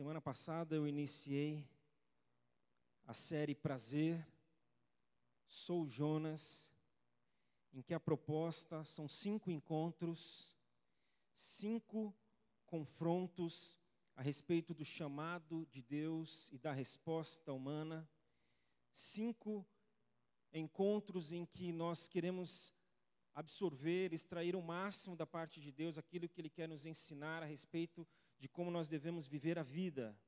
Semana passada eu iniciei a série Prazer, Sou Jonas, em que a proposta são cinco encontros, cinco confrontos a respeito do chamado de Deus e da resposta humana, cinco encontros em que nós queremos absorver, extrair o máximo da parte de Deus, aquilo que Ele quer nos ensinar a respeito de como nós devemos viver a vida.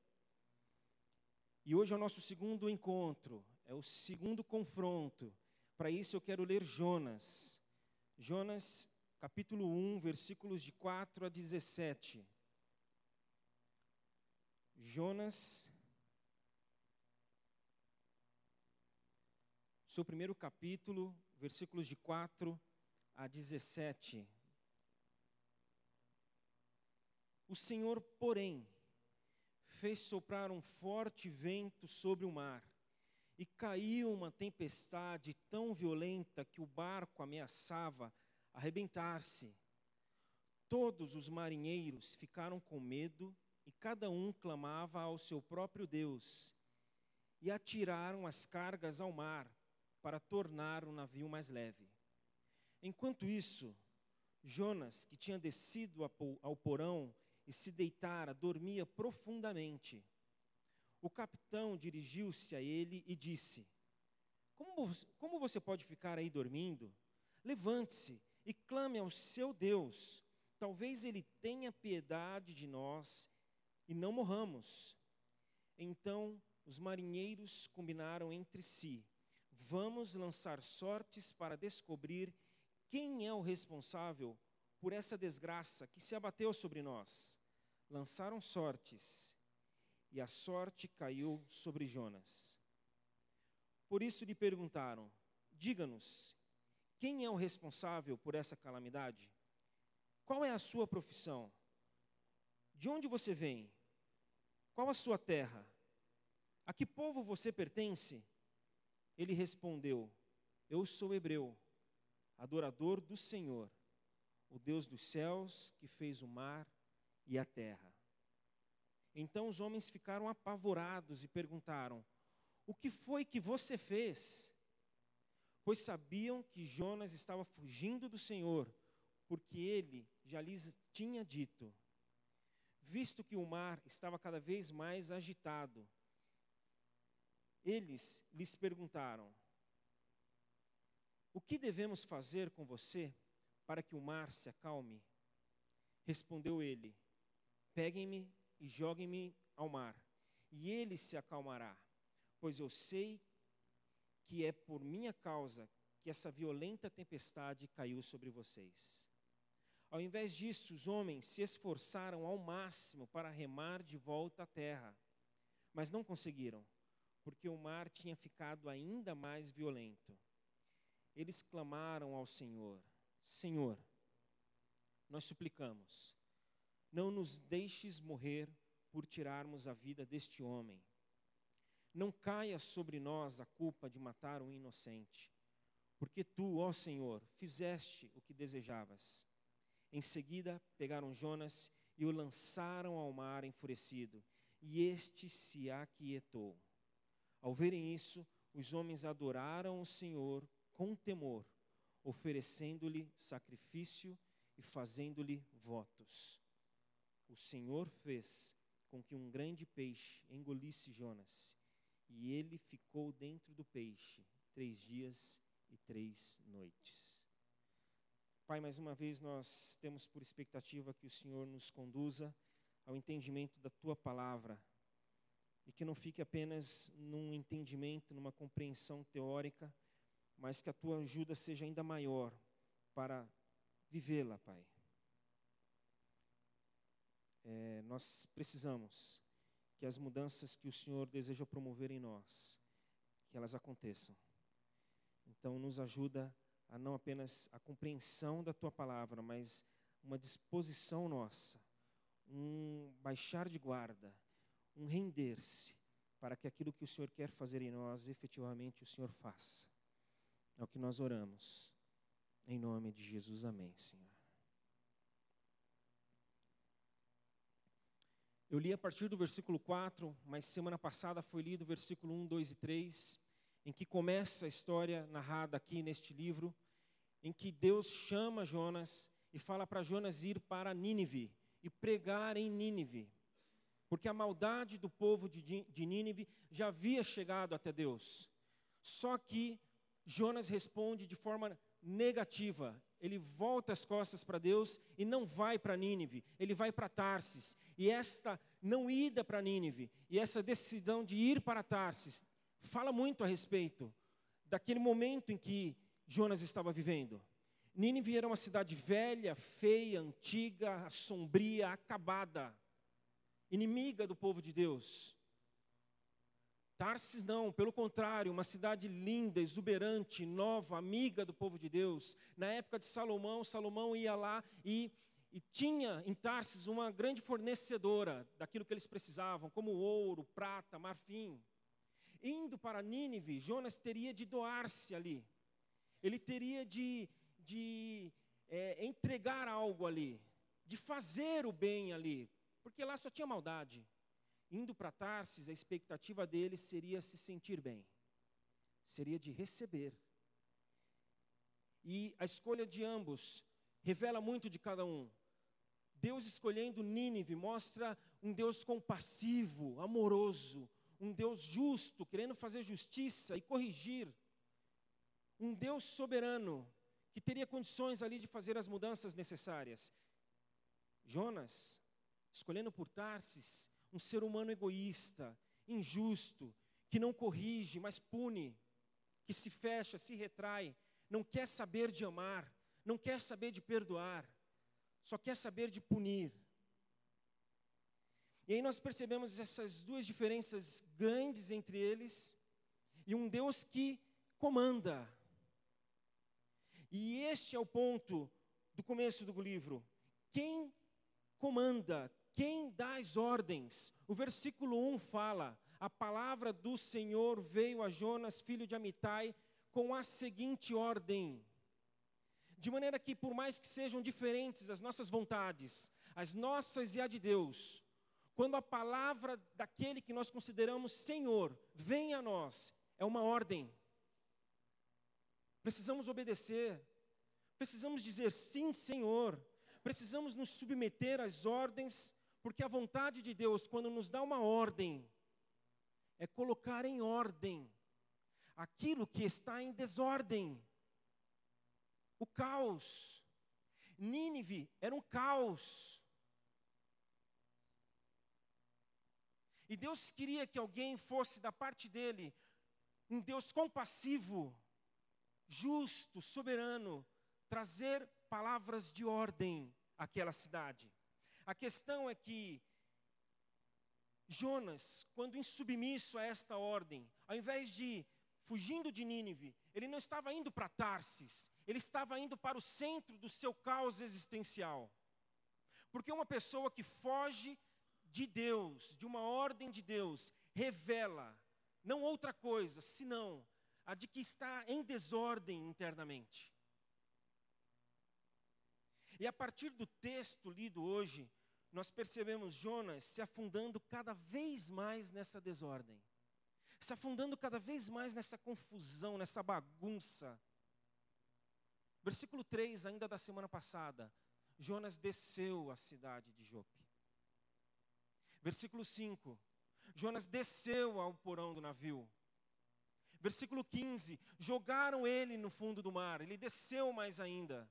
E hoje é o nosso segundo encontro, é o segundo confronto. Para isso eu quero ler Jonas. Jonas, capítulo 1, versículos de 4 a 17. Jonas, seu primeiro capítulo, versículos de 4 a 17. O Senhor, porém, fez soprar um forte vento sobre o mar, e caiu uma tempestade tão violenta que o barco ameaçava arrebentar-se. Todos os marinheiros ficaram com medo e cada um clamava ao seu próprio Deus, e atiraram as cargas ao mar para tornar o navio mais leve. Enquanto isso, Jonas, que tinha descido ao porão e se deitara, dormia profundamente. O capitão dirigiu-se a ele e disse: como, como você pode ficar aí dormindo? Levante-se e clame ao seu Deus. Talvez ele tenha piedade de nós e não morramos. Então os marinheiros combinaram entre si: Vamos lançar sortes para descobrir quem é o responsável por essa desgraça que se abateu sobre nós? Lançaram sortes, e a sorte caiu sobre Jonas. Por isso lhe perguntaram: Diga-nos, quem é o responsável por essa calamidade? Qual é a sua profissão? De onde você vem? Qual a sua terra? A que povo você pertence? Ele respondeu: Eu sou hebreu adorador do Senhor, o Deus dos céus que fez o mar e a terra. Então os homens ficaram apavorados e perguntaram: O que foi que você fez? Pois sabiam que Jonas estava fugindo do Senhor, porque ele já lhes tinha dito. Visto que o mar estava cada vez mais agitado, eles lhes perguntaram: o que devemos fazer com você para que o mar se acalme? Respondeu ele: Peguem-me e joguem-me ao mar, e ele se acalmará, pois eu sei que é por minha causa que essa violenta tempestade caiu sobre vocês. Ao invés disso, os homens se esforçaram ao máximo para remar de volta à terra, mas não conseguiram, porque o mar tinha ficado ainda mais violento eles clamaram ao Senhor: Senhor, nós suplicamos, não nos deixes morrer por tirarmos a vida deste homem. Não caia sobre nós a culpa de matar um inocente, porque tu, ó Senhor, fizeste o que desejavas. Em seguida, pegaram Jonas e o lançaram ao mar enfurecido, e este se aquietou. Ao verem isso, os homens adoraram o Senhor com temor, oferecendo-lhe sacrifício e fazendo-lhe votos. O Senhor fez com que um grande peixe engolisse Jonas, e ele ficou dentro do peixe três dias e três noites. Pai, mais uma vez nós temos por expectativa que o Senhor nos conduza ao entendimento da tua palavra e que não fique apenas num entendimento, numa compreensão teórica, mas que a tua ajuda seja ainda maior para vivê-la, Pai. É, nós precisamos que as mudanças que o Senhor deseja promover em nós, que elas aconteçam. Então, nos ajuda a não apenas a compreensão da tua palavra, mas uma disposição nossa, um baixar de guarda, um render-se para que aquilo que o Senhor quer fazer em nós, efetivamente o Senhor faça. É o que nós oramos. Em nome de Jesus, amém, Senhor. Eu li a partir do versículo 4, mas semana passada foi lido o versículo 1, 2 e 3, em que começa a história narrada aqui neste livro, em que Deus chama Jonas e fala para Jonas ir para Nínive e pregar em Nínive, porque a maldade do povo de Nínive já havia chegado até Deus. Só que Jonas responde de forma negativa. Ele volta as costas para Deus e não vai para Nínive, ele vai para Tarsis. E esta não ida para Nínive e essa decisão de ir para Tarsis fala muito a respeito daquele momento em que Jonas estava vivendo. Nínive era uma cidade velha, feia, antiga, sombria, acabada, inimiga do povo de Deus. Tarsis não, pelo contrário, uma cidade linda, exuberante, nova, amiga do povo de Deus. Na época de Salomão, Salomão ia lá e, e tinha em Tarsis uma grande fornecedora daquilo que eles precisavam, como ouro, prata, marfim. Indo para Nínive, Jonas teria de doar-se ali. Ele teria de, de é, entregar algo ali, de fazer o bem ali, porque lá só tinha maldade. Indo para Tarsis, a expectativa dele seria se sentir bem, seria de receber. E a escolha de ambos revela muito de cada um. Deus escolhendo Nínive mostra um Deus compassivo, amoroso, um Deus justo, querendo fazer justiça e corrigir. Um Deus soberano, que teria condições ali de fazer as mudanças necessárias. Jonas, escolhendo por Tarsis, um ser humano egoísta, injusto, que não corrige, mas pune, que se fecha, se retrai, não quer saber de amar, não quer saber de perdoar, só quer saber de punir. E aí nós percebemos essas duas diferenças grandes entre eles e um Deus que comanda. E este é o ponto do começo do livro. Quem comanda, quem dá as ordens? O versículo 1 fala: A palavra do Senhor veio a Jonas, filho de Amitai, com a seguinte ordem. De maneira que, por mais que sejam diferentes as nossas vontades, as nossas e a de Deus, quando a palavra daquele que nós consideramos Senhor vem a nós, é uma ordem. Precisamos obedecer, precisamos dizer sim, Senhor, precisamos nos submeter às ordens porque a vontade de Deus, quando nos dá uma ordem, é colocar em ordem aquilo que está em desordem. O caos. Nínive era um caos. E Deus queria que alguém fosse da parte dele, um Deus compassivo, justo, soberano, trazer palavras de ordem àquela cidade. A questão é que Jonas, quando insubmisso a esta ordem, ao invés de fugindo de Nínive, ele não estava indo para Tarsis, ele estava indo para o centro do seu caos existencial. Porque uma pessoa que foge de Deus, de uma ordem de Deus, revela não outra coisa, senão a de que está em desordem internamente. E a partir do texto lido hoje, nós percebemos Jonas se afundando cada vez mais nessa desordem, se afundando cada vez mais nessa confusão, nessa bagunça. Versículo 3, ainda da semana passada, Jonas desceu à cidade de Jope. Versículo 5, Jonas desceu ao porão do navio. Versículo 15, jogaram ele no fundo do mar, ele desceu mais ainda.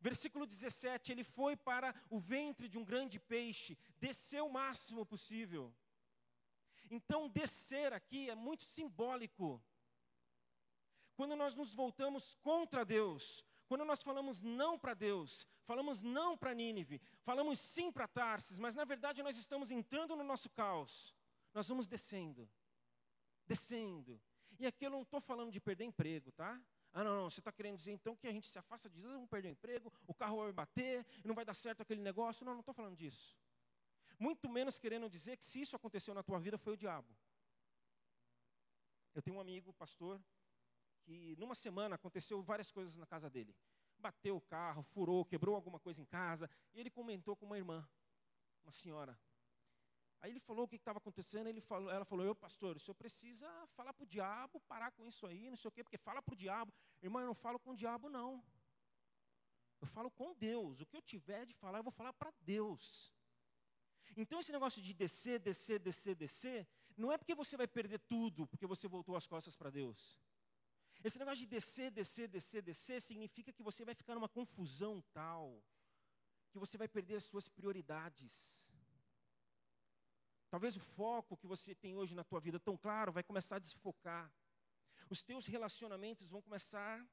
Versículo 17: Ele foi para o ventre de um grande peixe, desceu o máximo possível. Então, descer aqui é muito simbólico. Quando nós nos voltamos contra Deus, quando nós falamos não para Deus, falamos não para Nínive, falamos sim para Tarsis, mas na verdade nós estamos entrando no nosso caos, nós vamos descendo, descendo. E aqui eu não estou falando de perder emprego, tá? Ah, não, não, você está querendo dizer então que a gente se afasta de Deus, vamos perder o emprego, o carro vai bater, não vai dar certo aquele negócio. Não, não estou falando disso. Muito menos querendo dizer que se isso aconteceu na tua vida foi o diabo. Eu tenho um amigo, pastor, que numa semana aconteceu várias coisas na casa dele. Bateu o carro, furou, quebrou alguma coisa em casa, e ele comentou com uma irmã, uma senhora. Aí ele falou o que estava acontecendo, ele falou, ela falou, eu pastor, o senhor precisa falar para o diabo, parar com isso aí, não sei o quê, porque fala para o diabo. Irmão, eu não falo com o diabo, não. Eu falo com Deus. O que eu tiver de falar, eu vou falar para Deus. Então esse negócio de descer, descer, descer, descer, não é porque você vai perder tudo, porque você voltou as costas para Deus. Esse negócio de descer, descer, descer, descer, significa que você vai ficar numa confusão tal, que você vai perder as suas prioridades. Talvez o foco que você tem hoje na tua vida tão claro vai começar a desfocar. Os teus relacionamentos vão começar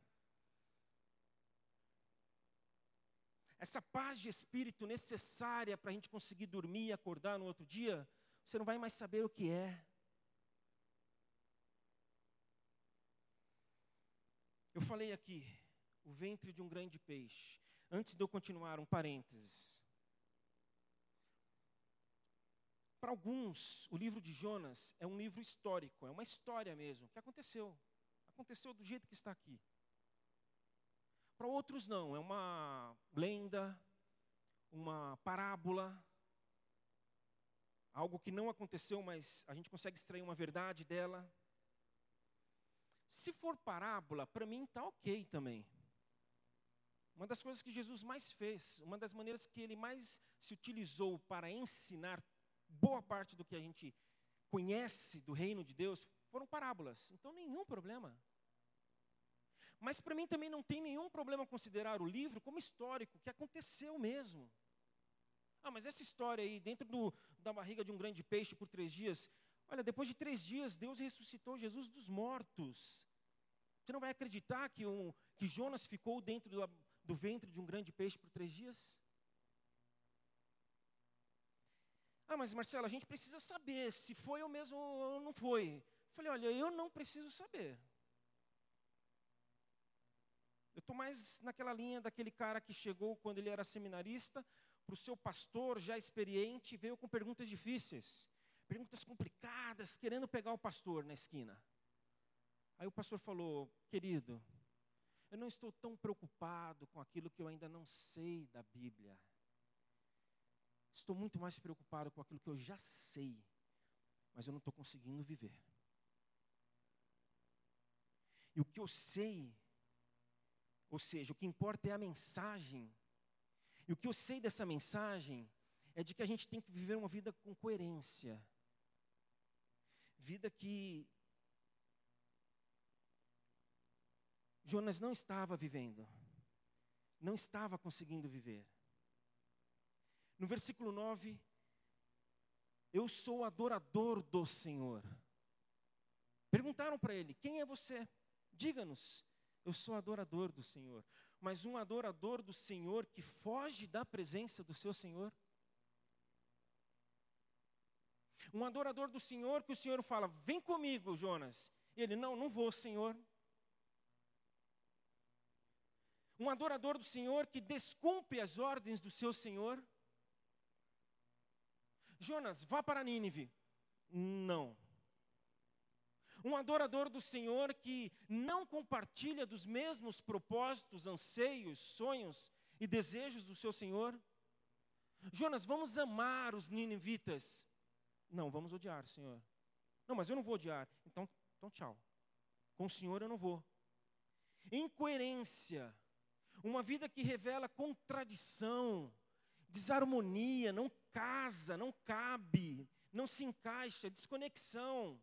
essa paz de espírito necessária para a gente conseguir dormir e acordar no outro dia, você não vai mais saber o que é. Eu falei aqui, o ventre de um grande peixe. Antes de eu continuar, um parênteses. Para alguns, o livro de Jonas é um livro histórico, é uma história mesmo, que aconteceu. Aconteceu do jeito que está aqui. Para outros, não, é uma lenda, uma parábola, algo que não aconteceu, mas a gente consegue extrair uma verdade dela. Se for parábola, para mim está ok também. Uma das coisas que Jesus mais fez, uma das maneiras que ele mais se utilizou para ensinar boa parte do que a gente conhece do reino de Deus foram parábolas. Então, nenhum problema. Mas para mim também não tem nenhum problema considerar o livro como histórico, que aconteceu mesmo. Ah, mas essa história aí, dentro do, da barriga de um grande peixe por três dias, olha, depois de três dias, Deus ressuscitou Jesus dos mortos. Você não vai acreditar que, um, que Jonas ficou dentro do, do ventre de um grande peixe por três dias? Ah, mas Marcelo, a gente precisa saber se foi ou mesmo ou não foi. Eu falei, olha, eu não preciso saber. Eu estou mais naquela linha daquele cara que chegou quando ele era seminarista, para o seu pastor já experiente, veio com perguntas difíceis, perguntas complicadas, querendo pegar o pastor na esquina. Aí o pastor falou: Querido, eu não estou tão preocupado com aquilo que eu ainda não sei da Bíblia. Estou muito mais preocupado com aquilo que eu já sei, mas eu não estou conseguindo viver. E o que eu sei, ou seja, o que importa é a mensagem. E o que eu sei dessa mensagem é de que a gente tem que viver uma vida com coerência. Vida que Jonas não estava vivendo, não estava conseguindo viver. No versículo 9, eu sou adorador do Senhor. Perguntaram para ele: Quem é você? Diga-nos. Eu sou adorador do Senhor. Mas um adorador do Senhor que foge da presença do seu Senhor? Um adorador do Senhor que o Senhor fala: Vem comigo, Jonas. E ele: Não, não vou, Senhor. Um adorador do Senhor que descumpre as ordens do seu Senhor? Jonas, vá para Nínive. Não. Um adorador do Senhor que não compartilha dos mesmos propósitos, anseios, sonhos e desejos do seu Senhor. Jonas, vamos amar os ninivitas. Não, vamos odiar, Senhor. Não, mas eu não vou odiar. Então, então tchau. Com o Senhor eu não vou. Incoerência. Uma vida que revela contradição, desarmonia, não casa, não cabe, não se encaixa, desconexão.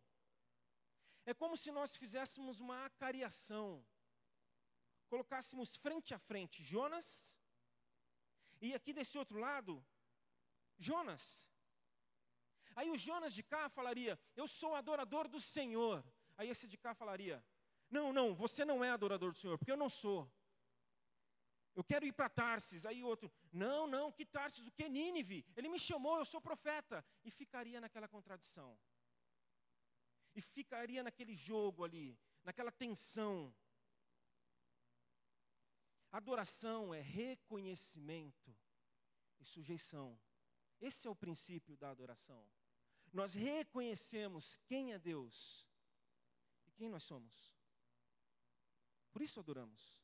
É como se nós fizéssemos uma acariação, colocássemos frente a frente Jonas, e aqui desse outro lado, Jonas. Aí o Jonas de cá falaria: Eu sou adorador do Senhor. Aí esse de cá falaria: Não, não, você não é adorador do Senhor, porque eu não sou. Eu quero ir para Tarsis. Aí outro, não, não, que Tarsis, o que Nínive? Ele me chamou, eu sou profeta. E ficaria naquela contradição. E ficaria naquele jogo ali, naquela tensão. Adoração é reconhecimento e sujeição. Esse é o princípio da adoração. Nós reconhecemos quem é Deus e quem nós somos. Por isso adoramos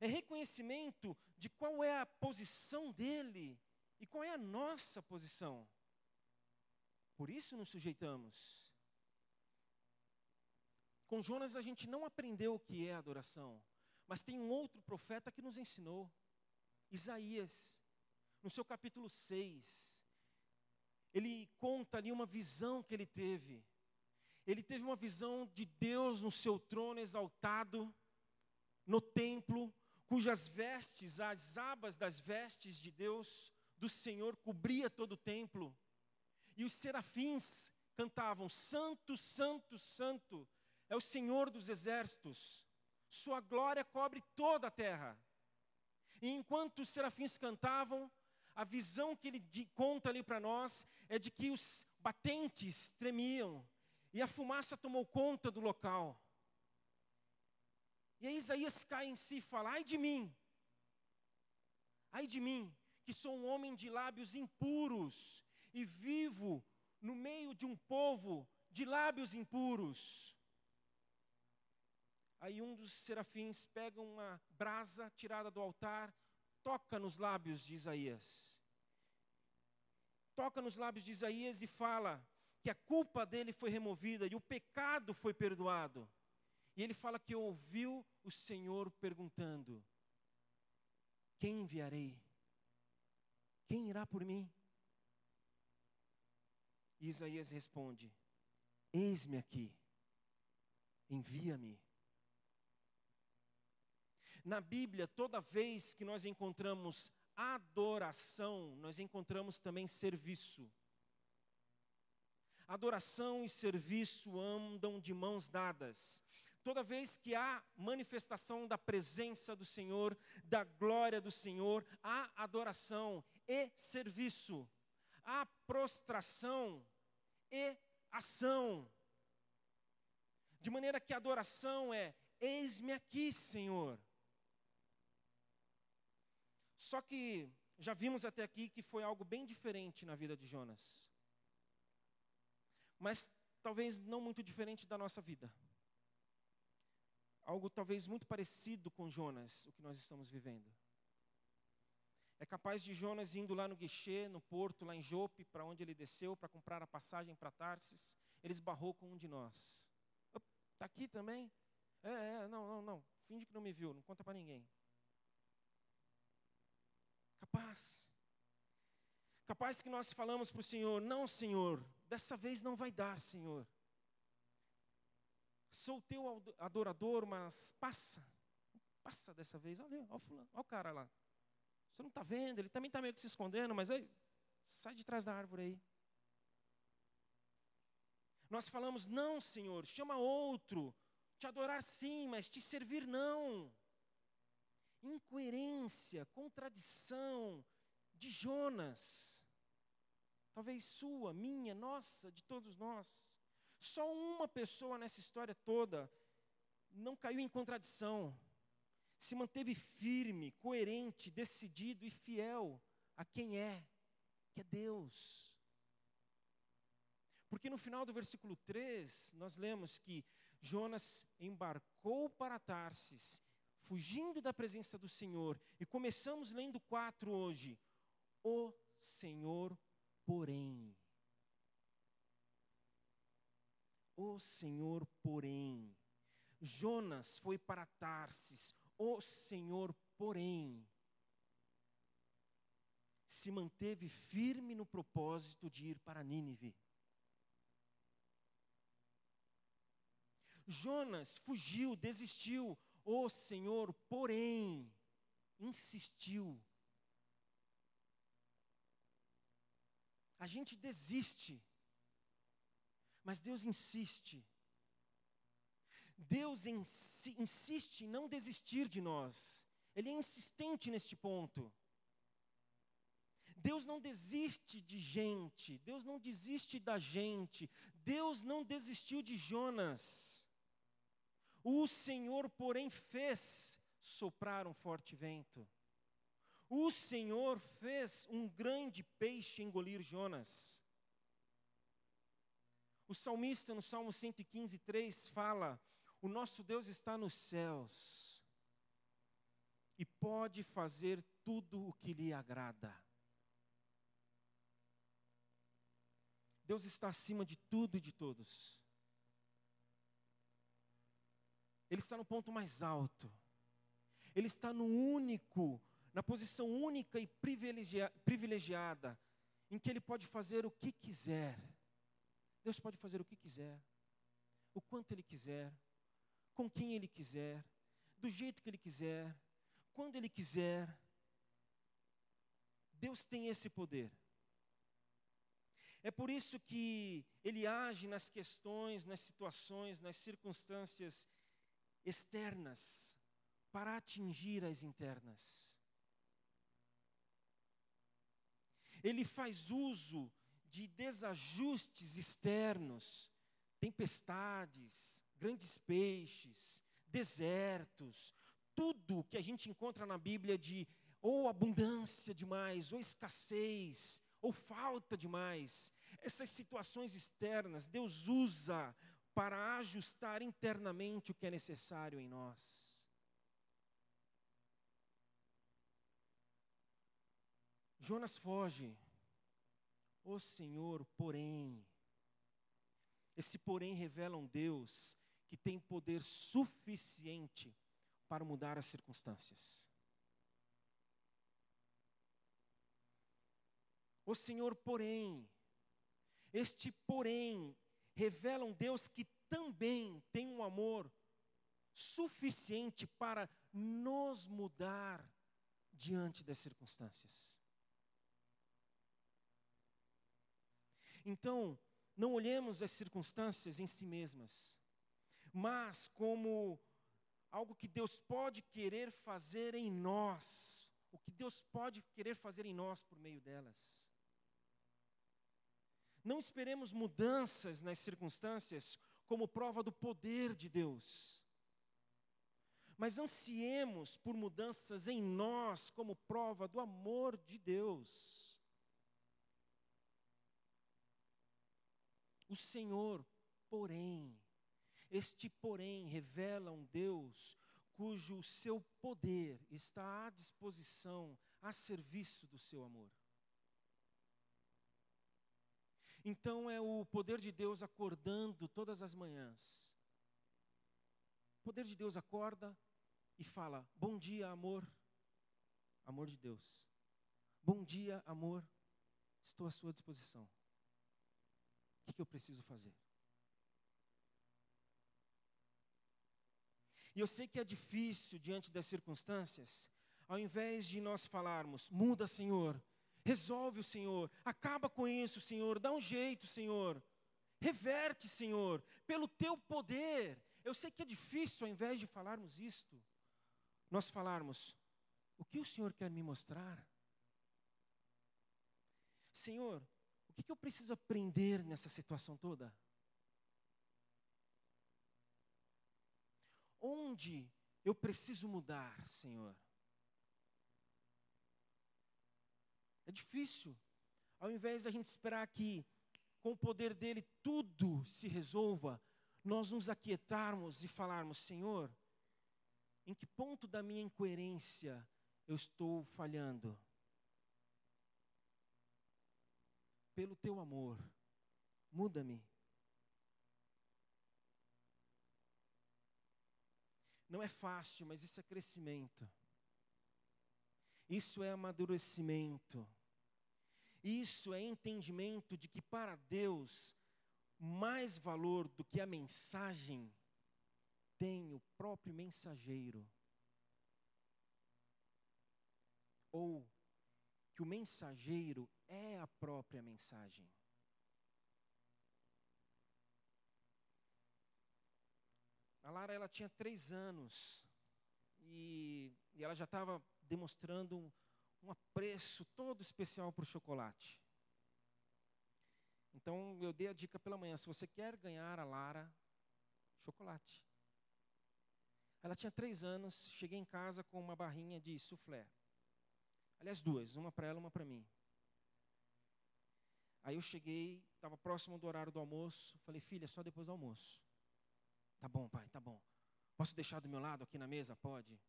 é reconhecimento de qual é a posição dele E qual é a nossa posição? Por isso nos sujeitamos. Com Jonas a gente não aprendeu o que é adoração, mas tem um outro profeta que nos ensinou. Isaías, no seu capítulo 6, ele conta ali uma visão que ele teve. Ele teve uma visão de Deus no seu trono exaltado, no templo, cujas vestes, as abas das vestes de Deus, do Senhor, cobria todo o templo. E os serafins cantavam: Santo, Santo, Santo é o Senhor dos exércitos, Sua glória cobre toda a terra. E enquanto os serafins cantavam, a visão que ele conta ali para nós é de que os batentes tremiam e a fumaça tomou conta do local. E aí Isaías cai em si e fala: Ai de mim, ai de mim, que sou um homem de lábios impuros e vivo no meio de um povo de lábios impuros. Aí um dos serafins pega uma brasa tirada do altar, toca nos lábios de Isaías. Toca nos lábios de Isaías e fala que a culpa dele foi removida e o pecado foi perdoado. E ele fala que ouviu o Senhor perguntando: Quem enviarei? Quem irá por mim? E Isaías responde: Eis-me aqui, envia-me. Na Bíblia, toda vez que nós encontramos adoração, nós encontramos também serviço. Adoração e serviço andam de mãos dadas. Toda vez que há manifestação da presença do Senhor, da glória do Senhor, há adoração e serviço. Há prostração e ação. De maneira que a adoração é: eis-me aqui, Senhor. Só que já vimos até aqui que foi algo bem diferente na vida de Jonas. Mas talvez não muito diferente da nossa vida. Algo talvez muito parecido com Jonas, o que nós estamos vivendo. É capaz de Jonas indo lá no guichê, no porto, lá em Jope, para onde ele desceu para comprar a passagem para Tarsis, ele esbarrou com um de nós. Está aqui também? É, é, não, não, não. Finge que não me viu, não conta para ninguém. Capaz. Capaz que nós falamos para o Senhor: Não, Senhor, dessa vez não vai dar, Senhor. Sou teu adorador, mas passa. Passa dessa vez. Olha, olha o, fulano, olha o cara lá. Você não está vendo, ele também está meio que se escondendo, mas aí, sai de trás da árvore aí. Nós falamos, não, Senhor, chama outro. Te adorar sim, mas te servir não incoerência, contradição de Jonas. Talvez sua, minha, nossa, de todos nós. Só uma pessoa nessa história toda não caiu em contradição. Se manteve firme, coerente, decidido e fiel a quem é, que é Deus. Porque no final do versículo 3, nós lemos que Jonas embarcou para Tarsis fugindo da presença do Senhor. E começamos lendo quatro hoje. O Senhor, porém. O Senhor, porém. Jonas foi para Tarsis. O Senhor, porém, se manteve firme no propósito de ir para Nínive. Jonas fugiu, desistiu, o Senhor, porém, insistiu. A gente desiste, mas Deus insiste. Deus insiste em não desistir de nós. Ele é insistente neste ponto. Deus não desiste de gente, Deus não desiste da gente, Deus não desistiu de Jonas. O Senhor, porém, fez soprar um forte vento. O Senhor fez um grande peixe engolir Jonas. O salmista, no Salmo 115, 3, fala: O nosso Deus está nos céus e pode fazer tudo o que lhe agrada. Deus está acima de tudo e de todos. Ele está no ponto mais alto. Ele está no único, na posição única e privilegiada, em que ele pode fazer o que quiser. Deus pode fazer o que quiser, o quanto ele quiser, com quem ele quiser, do jeito que ele quiser, quando ele quiser. Deus tem esse poder. É por isso que ele age nas questões, nas situações, nas circunstâncias externas, para atingir as internas. Ele faz uso de desajustes externos, tempestades, grandes peixes, desertos, tudo que a gente encontra na Bíblia de ou abundância demais, ou escassez, ou falta demais. Essas situações externas, Deus usa para ajustar internamente o que é necessário em nós. Jonas foge. O Senhor, porém, esse porém revela um Deus que tem poder suficiente para mudar as circunstâncias. O Senhor, porém, este porém revela um Deus que também tem um amor suficiente para nos mudar diante das circunstâncias. Então, não olhemos as circunstâncias em si mesmas, mas como algo que Deus pode querer fazer em nós, o que Deus pode querer fazer em nós por meio delas. Não esperemos mudanças nas circunstâncias como prova do poder de Deus. Mas ansiemos por mudanças em nós como prova do amor de Deus. O Senhor, porém, este porém revela um Deus cujo seu poder está à disposição, a serviço do seu amor. Então é o poder de Deus acordando todas as manhãs. O poder de Deus acorda e fala: Bom dia, amor. Amor de Deus. Bom dia, amor. Estou à sua disposição. O que eu preciso fazer? E eu sei que é difícil diante das circunstâncias, ao invés de nós falarmos, muda, Senhor, Resolve o Senhor, acaba com isso, Senhor, dá um jeito, Senhor. Reverte, Senhor, pelo teu poder. Eu sei que é difícil, ao invés de falarmos isto, nós falarmos: o que o Senhor quer me mostrar? Senhor, o que, eu preciso aprender nessa situação toda? Onde eu preciso mudar, Senhor? É difícil. Ao invés de a gente esperar que, com o poder dele, tudo se resolva, nós nos aquietarmos e falarmos: Senhor, em que ponto da minha incoerência eu estou falhando? Pelo teu amor, muda-me. Não é fácil, mas isso é crescimento. Isso é amadurecimento. Isso é entendimento de que para Deus, mais valor do que a mensagem tem o próprio mensageiro. Ou que o mensageiro é a própria mensagem. A Lara ela tinha três anos e, e ela já estava demonstrando um, um apreço todo especial para o chocolate. Então eu dei a dica pela manhã: se você quer ganhar a Lara, chocolate. Ela tinha três anos, cheguei em casa com uma barrinha de soufflé. Aliás, duas, uma para ela, uma para mim. Aí eu cheguei, estava próximo do horário do almoço, falei, filha, só depois do almoço. Tá bom, pai, tá bom. Posso deixar do meu lado aqui na mesa? Pode.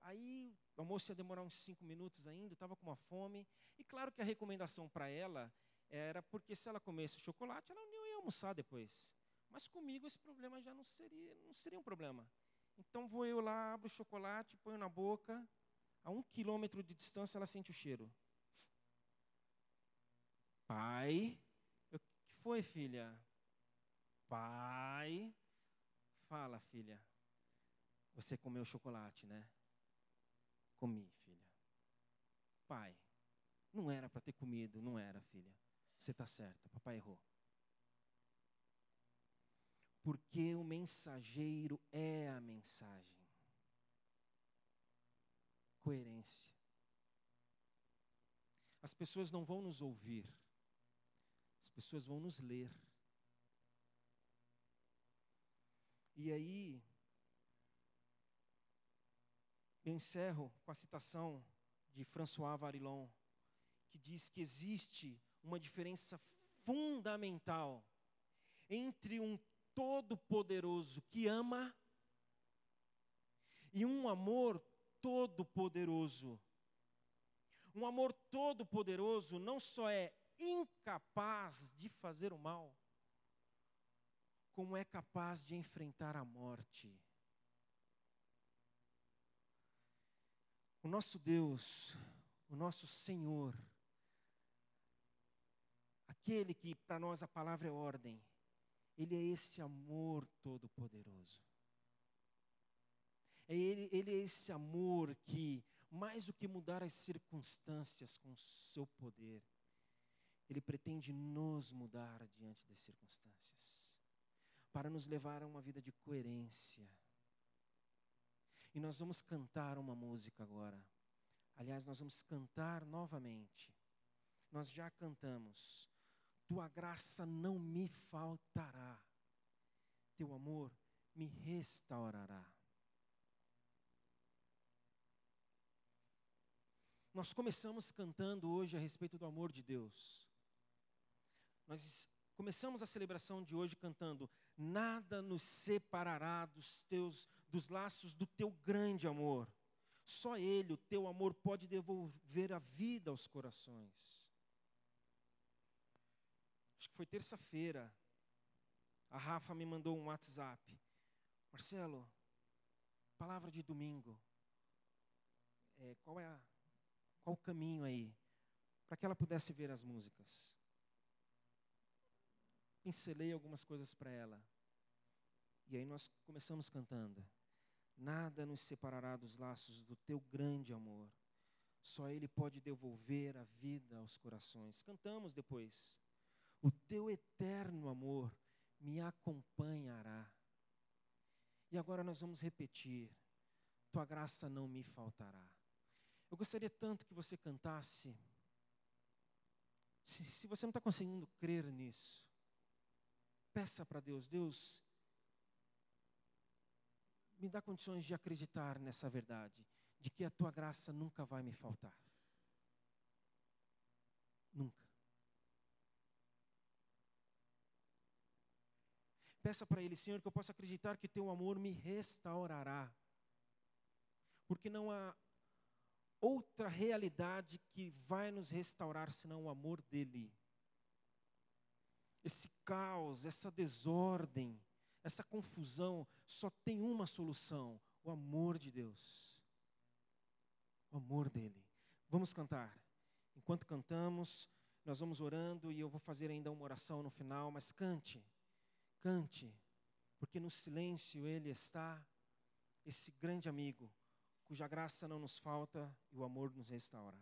Aí o almoço ia demorar uns cinco minutos ainda, estava com uma fome. E claro que a recomendação para ela era porque se ela comesse o chocolate, ela não ia almoçar depois. Mas comigo esse problema já não seria, não seria um problema. Então vou eu lá, abro o chocolate, ponho na boca, a um quilômetro de distância ela sente o cheiro. Pai, o que foi, filha? Pai, fala, filha. Você comeu chocolate, né? Comi, filha. Pai, não era para ter comido, não era, filha. Você está certa, papai errou. Porque o mensageiro é a mensagem. Coerência. As pessoas não vão nos ouvir, as pessoas vão nos ler. E aí, eu encerro com a citação de François Varillon, que diz que existe uma diferença fundamental entre um todo-poderoso que ama e um amor todo-poderoso. Um amor todo-poderoso não só é incapaz de fazer o mal, como é capaz de enfrentar a morte. O nosso Deus, o nosso Senhor, aquele que para nós a palavra é ordem, ele é esse amor todo-poderoso. É ele, ele é esse amor que, mais do que mudar as circunstâncias com o seu poder, ele pretende nos mudar diante das circunstâncias, para nos levar a uma vida de coerência. E nós vamos cantar uma música agora. Aliás, nós vamos cantar novamente. Nós já cantamos tua graça não me faltará, teu amor me restaurará. Nós começamos cantando hoje a respeito do amor de Deus. Nós começamos a celebração de hoje cantando: Nada nos separará dos teus dos laços do teu grande amor. Só ele, o teu amor pode devolver a vida aos corações acho que foi terça-feira, a Rafa me mandou um WhatsApp. Marcelo, palavra de domingo. É, qual é a, qual o caminho aí para que ela pudesse ver as músicas? Pincelei algumas coisas para ela. E aí nós começamos cantando. Nada nos separará dos laços do teu grande amor. Só Ele pode devolver a vida aos corações. Cantamos depois. O teu eterno amor me acompanhará. E agora nós vamos repetir: Tua graça não me faltará. Eu gostaria tanto que você cantasse. Se, se você não está conseguindo crer nisso, peça para Deus: Deus, me dá condições de acreditar nessa verdade, de que a tua graça nunca vai me faltar. Nunca. Peça para Ele, Senhor, que eu possa acreditar que Teu amor me restaurará. Porque não há outra realidade que vai nos restaurar senão o amor dEle. Esse caos, essa desordem, essa confusão, só tem uma solução: o amor de Deus. O amor dEle. Vamos cantar. Enquanto cantamos, nós vamos orando e eu vou fazer ainda uma oração no final, mas cante. Cante, porque no silêncio Ele está, esse grande amigo, cuja graça não nos falta e o amor nos restaura.